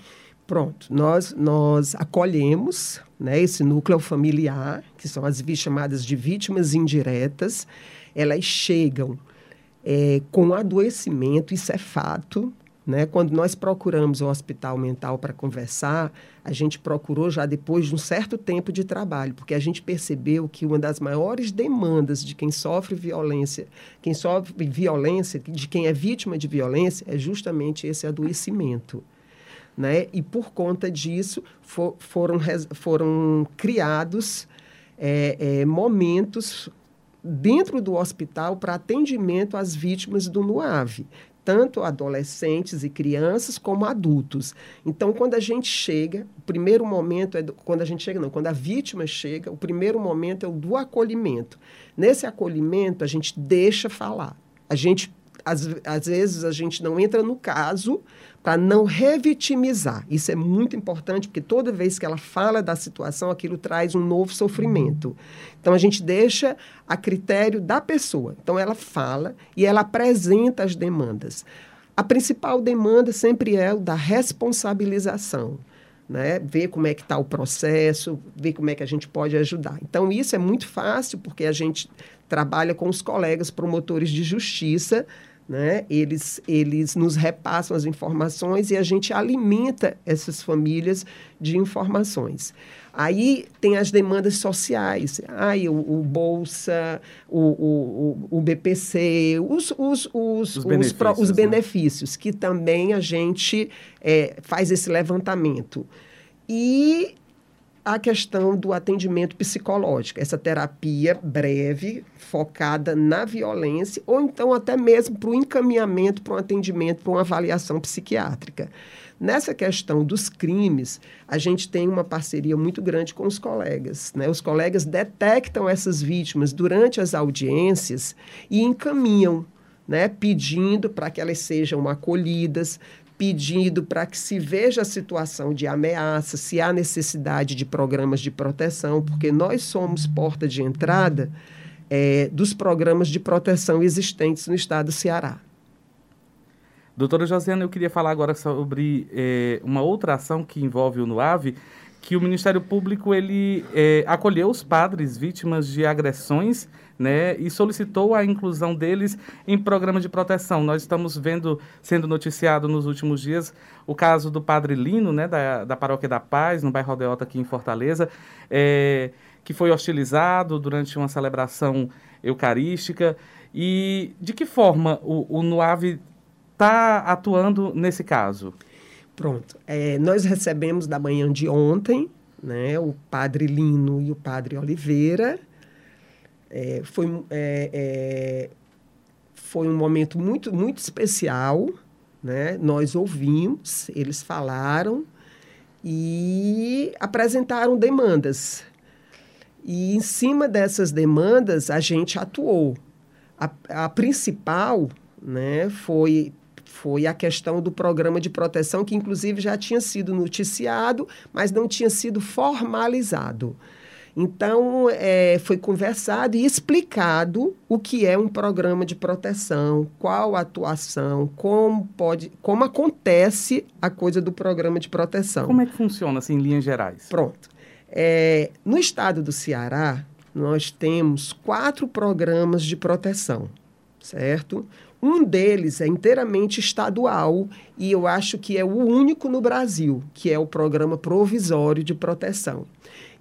Pronto, nós, nós acolhemos né, esse núcleo familiar, que são as chamadas de vítimas indiretas, elas chegam é, com adoecimento, isso é fato, né? Quando nós procuramos o hospital mental para conversar, a gente procurou já depois de um certo tempo de trabalho, porque a gente percebeu que uma das maiores demandas de quem sofre violência, quem sofre violência, de quem é vítima de violência, é justamente esse adoecimento. Né? E por conta disso for, foram, foram criados é, é, momentos dentro do hospital para atendimento às vítimas do NUAV tanto adolescentes e crianças como adultos. Então, quando a gente chega, o primeiro momento é do, quando a gente chega, não, quando a vítima chega, o primeiro momento é o do acolhimento. Nesse acolhimento, a gente deixa falar. A gente às, às vezes a gente não entra no caso para não revitimizar. Isso é muito importante, porque toda vez que ela fala da situação, aquilo traz um novo sofrimento. Então a gente deixa a critério da pessoa. Então ela fala e ela apresenta as demandas. A principal demanda sempre é o da responsabilização. Né? ver como é que está o processo, ver como é que a gente pode ajudar. Então, isso é muito fácil, porque a gente trabalha com os colegas promotores de justiça né? Eles, eles nos repassam as informações e a gente alimenta essas famílias de informações. Aí tem as demandas sociais, aí o, o Bolsa, o, o, o BPC, os, os, os, os benefícios, os, pro, os benefícios né? que também a gente é, faz esse levantamento. E a questão do atendimento psicológico, essa terapia breve, focada na violência, ou então até mesmo para o encaminhamento para um atendimento, para uma avaliação psiquiátrica. Nessa questão dos crimes, a gente tem uma parceria muito grande com os colegas. Né? Os colegas detectam essas vítimas durante as audiências e encaminham né, pedindo para que elas sejam acolhidas, pedindo para que se veja a situação de ameaça, se há necessidade de programas de proteção, porque nós somos porta de entrada é, dos programas de proteção existentes no estado do Ceará.
Doutora Josiana, eu queria falar agora sobre é, uma outra ação que envolve o NUAVE, que o Ministério Público ele é, acolheu os padres vítimas de agressões né, e solicitou a inclusão deles em programa de proteção. Nós estamos vendo, sendo noticiado nos últimos dias, o caso do padre Lino, né, da, da Paróquia da Paz, no bairro Aldeota, aqui em Fortaleza, é, que foi hostilizado durante uma celebração eucarística. E de que forma o, o NUAV está atuando nesse caso?
Pronto. É, nós recebemos da manhã de ontem né, o padre Lino e o padre Oliveira, é, foi, é, é, foi um momento muito, muito especial. Né? Nós ouvimos, eles falaram e apresentaram demandas. E em cima dessas demandas a gente atuou. A, a principal né, foi foi a questão do programa de proteção, que inclusive já tinha sido noticiado, mas não tinha sido formalizado. Então, é, foi conversado e explicado o que é um programa de proteção, qual a atuação, como pode, como acontece a coisa do programa de proteção.
Como é que funciona, assim, em linhas gerais?
Pronto. É, no estado do Ceará, nós temos quatro programas de proteção, certo? Um deles é inteiramente estadual e eu acho que é o único no Brasil, que é o Programa Provisório de Proteção.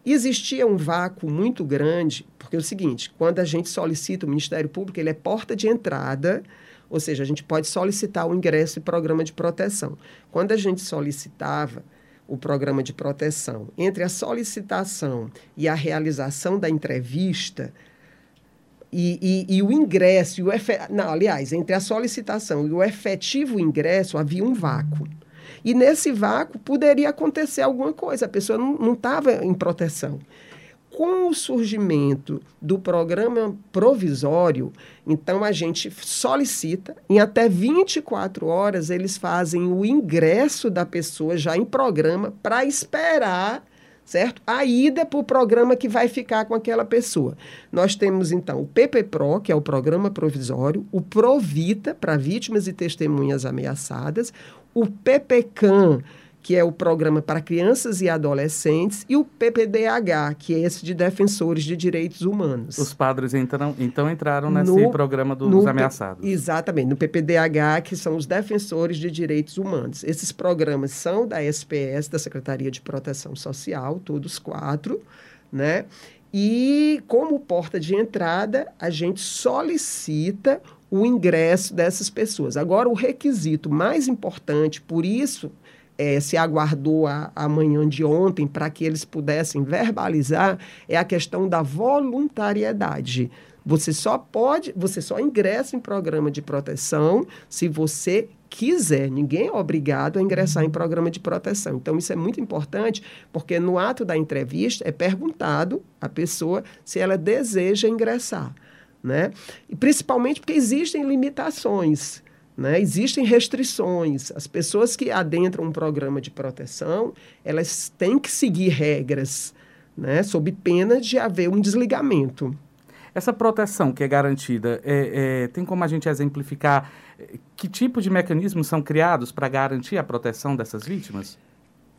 Existia um vácuo muito grande, porque é o seguinte, quando a gente solicita o Ministério Público, ele é porta de entrada, ou seja, a gente pode solicitar o ingresso em programa de proteção. Quando a gente solicitava o programa de proteção, entre a solicitação e a realização da entrevista, e, e, e, o ingresso, e o efe... não, aliás, entre a solicitação e o efetivo ingresso havia um vácuo. E nesse vácuo poderia acontecer alguma coisa, a pessoa não estava em proteção. Com o surgimento do programa provisório, então a gente solicita, em até 24 horas eles fazem o ingresso da pessoa já em programa para esperar certo? A ida para o programa que vai ficar com aquela pessoa. Nós temos, então, o PPPRO, que é o Programa Provisório, o PROVITA, para vítimas e testemunhas ameaçadas, o PPCAM, que é o programa para crianças e adolescentes, e o PPDH, que é esse de defensores de direitos humanos.
Os padres entram, então entraram nesse no, programa dos no, ameaçados.
Exatamente, no PPDH, que são os defensores de direitos humanos. Esses programas são da SPS, da Secretaria de Proteção Social, todos quatro, né? E como porta de entrada, a gente solicita o ingresso dessas pessoas. Agora, o requisito mais importante, por isso é, se aguardou a, a manhã de ontem para que eles pudessem verbalizar, é a questão da voluntariedade. Você só pode, você só ingressa em programa de proteção se você quiser. Ninguém é obrigado a ingressar em programa de proteção. Então, isso é muito importante, porque no ato da entrevista é perguntado à pessoa se ela deseja ingressar. Né? E principalmente porque existem limitações. Né? Existem restrições. As pessoas que adentram um programa de proteção, elas têm que seguir regras, né? sob pena de haver um desligamento.
Essa proteção que é garantida, é, é, tem como a gente exemplificar é, que tipo de mecanismos são criados para garantir a proteção dessas vítimas?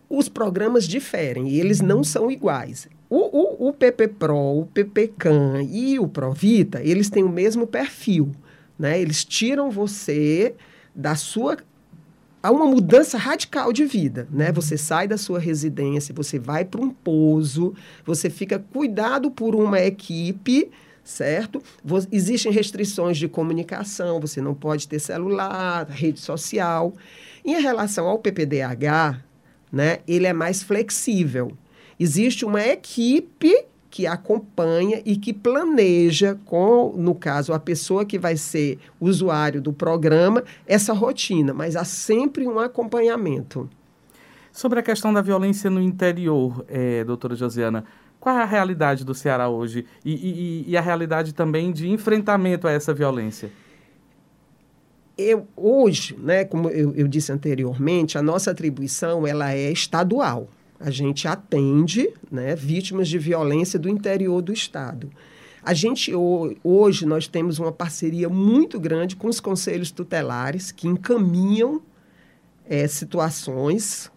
Os programas diferem e eles não são iguais. O, o, o PPPRO, o PPCAM e o PROVITA, eles têm o mesmo perfil. Né? Eles tiram você da sua há uma mudança radical de vida, né? Você sai da sua residência, você vai para um pouso, você fica cuidado por uma equipe, certo? Existem restrições de comunicação, você não pode ter celular, rede social. Em relação ao PPDH, né, ele é mais flexível. Existe uma equipe que acompanha e que planeja com, no caso, a pessoa que vai ser usuário do programa, essa rotina, mas há sempre um acompanhamento.
Sobre a questão da violência no interior, é, doutora Josiana, qual é a realidade do Ceará hoje e, e, e a realidade também de enfrentamento a essa violência?
Eu, hoje, né, como eu, eu disse anteriormente, a nossa atribuição ela é estadual. A gente atende né, vítimas de violência do interior do Estado. A gente, hoje, nós temos uma parceria muito grande com os conselhos tutelares que encaminham é, situações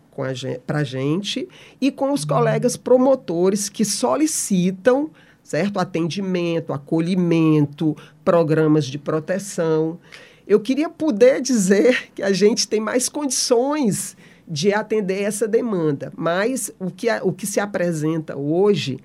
para a gente e com os colegas promotores que solicitam certo atendimento, acolhimento, programas de proteção. Eu queria poder dizer que a gente tem mais condições de atender essa demanda. Mas o que, o que se apresenta hoje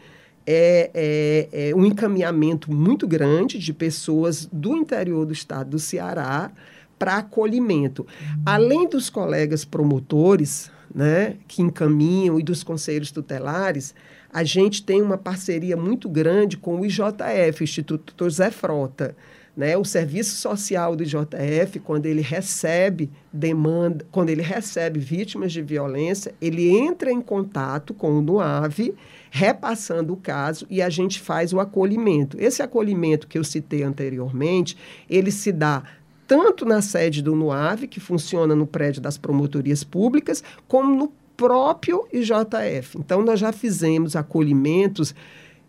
é, é, é, um encaminhamento muito grande de pessoas do interior do estado do Ceará para acolhimento. Além dos colegas promotores, né, que encaminham e dos conselhos tutelares, a gente tem uma parceria muito grande com o IJF, Instituto José Frota, Né? O serviço social do IJF, quando ele recebe demanda, quando ele recebe vítimas de violência, ele entra em contato com o NUAV, repassando o caso e a gente faz o acolhimento. Esse acolhimento que eu citei anteriormente, ele se dá tanto na sede do NUAV, que funciona no prédio das promotorias públicas, como no próprio IJF. Então, nós já fizemos acolhimentos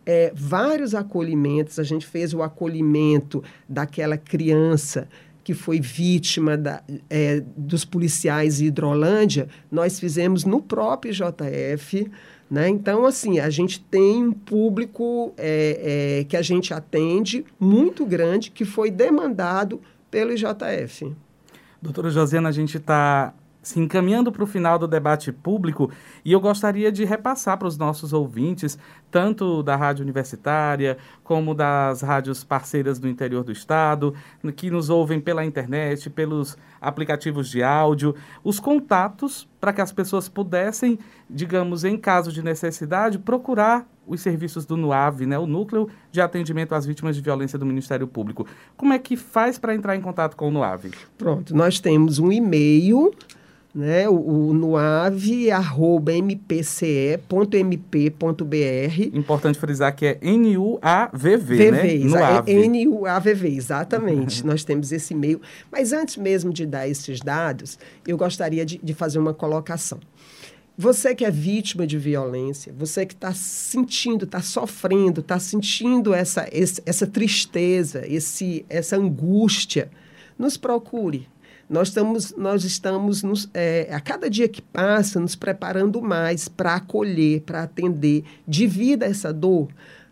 é, vários acolhimentos. A gente fez o acolhimento daquela criança que foi vítima da, é, dos policiais em Hidrolândia, nós fizemos no próprio JF. Né? Então, assim, a gente tem um público é, é, que a gente atende muito grande, que foi demandado pelo IJF.
Doutora Josiana, a gente está se encaminhando para o final do debate público e eu gostaria de repassar para os nossos ouvintes, tanto da rádio universitária como das rádios parceiras do interior do estado, que nos ouvem pela internet, pelos aplicativos de áudio, os contatos para que as pessoas pudessem, digamos, em caso de necessidade, procurar os serviços do NUAV, né, o Núcleo de Atendimento às Vítimas de Violência do Ministério Público. Como é que faz para entrar em contato com o NUAV?
Pronto, nós temos um e-mail né? O, o nuave, arroba mpce.mp.br.
Importante frisar que é N-U-A-V-V, né?
Nuave. N-U-A-V-V, exatamente. Nós temos esse e-mail. Mas antes mesmo de dar esses dados, eu gostaria de, de fazer uma colocação. Você que é vítima de violência, você que está sentindo, está sofrendo, está sentindo essa, esse, essa tristeza, esse, essa angústia, nos procure nós estamos, nós estamos nos, é, a cada dia que passa, nos preparando mais para acolher, para atender. Divida essa dor.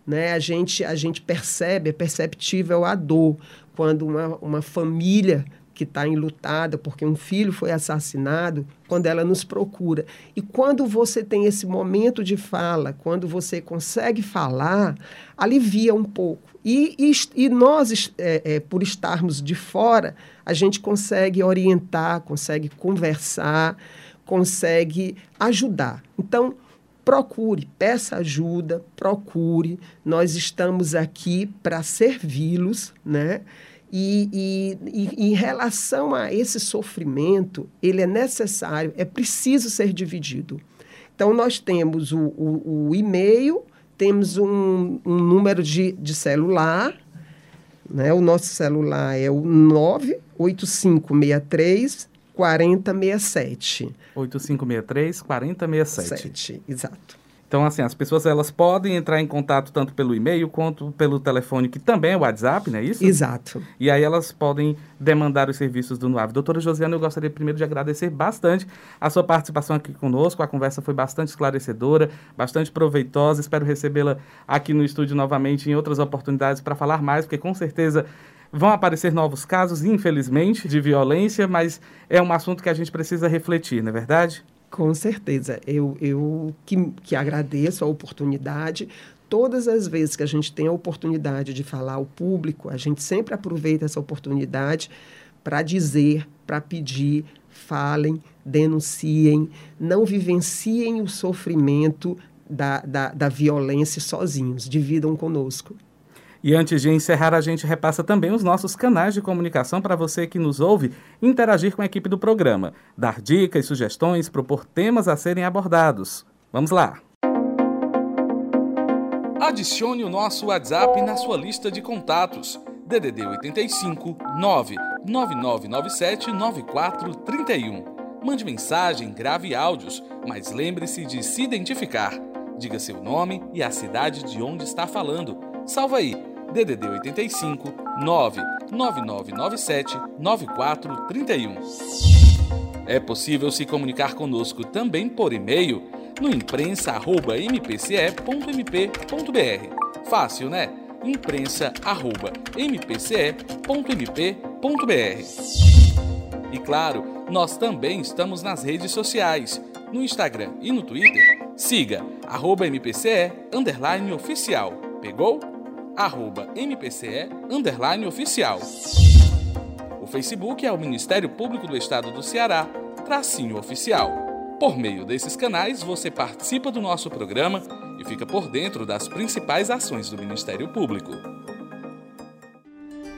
Né? A, gente, a gente percebe, é perceptível a dor quando uma, uma família que está enlutada porque um filho foi assassinado, quando ela nos procura. E quando você tem esse momento de fala, quando você consegue falar, alivia um pouco. E, e, e nós, é, é, por estarmos de fora, a gente consegue orientar, consegue conversar, consegue ajudar. Então, procure, peça ajuda, procure. Nós estamos aqui para servi-los, né? E, e, e, em relação a esse sofrimento, ele é necessário, é preciso ser dividido. Então, nós temos o, o, o e-mail, temos um, um número de, de celular, né? o nosso celular é o 98563 4067.
8563 4067.
exato.
Então, assim, as pessoas elas podem entrar em contato tanto pelo e-mail quanto pelo telefone, que também é o WhatsApp, não é isso?
Exato.
E aí elas podem demandar os serviços do NUAV. Doutora Josiana, eu gostaria primeiro de agradecer bastante a sua participação aqui conosco. A conversa foi bastante esclarecedora, bastante proveitosa. Espero recebê-la aqui no estúdio novamente em outras oportunidades para falar mais, porque com certeza Vão aparecer novos casos, infelizmente, de violência, mas é um assunto que a gente precisa refletir, não é verdade?
Com certeza. Eu, eu que, que agradeço a oportunidade. Todas as vezes que a gente tem a oportunidade de falar ao público, a gente sempre aproveita essa oportunidade para dizer, para pedir, falem, denunciem, não vivenciem o sofrimento da, da, da violência sozinhos, dividam conosco.
E antes de encerrar, a gente repassa também os nossos canais de comunicação para você que nos ouve interagir com a equipe do programa, dar dicas, sugestões, propor temas a serem abordados. Vamos lá! Adicione o nosso WhatsApp na sua lista de contatos. DDD 85 99997 9431. Mande mensagem, grave áudios, mas lembre-se de se identificar. Diga seu nome e a cidade de onde está falando. Salva aí DDD 85 99997 9431. É possível se comunicar conosco também por e-mail no imprensa@mpce.mp.br. Fácil, né? imprensa@mpce.mp.br. E claro, nós também estamos nas redes sociais, no Instagram e no Twitter. Siga arroba MPCE underline oficial. Pegou? Arroba MPCE, underline oficial. O Facebook é o Ministério Público do Estado do Ceará, tracinho oficial. Por meio desses canais, você participa do nosso programa e fica por dentro das principais ações do Ministério Público.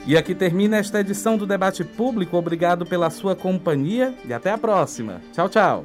E aqui termina esta edição do Debate Público. Obrigado pela sua companhia e até a próxima. Tchau, tchau.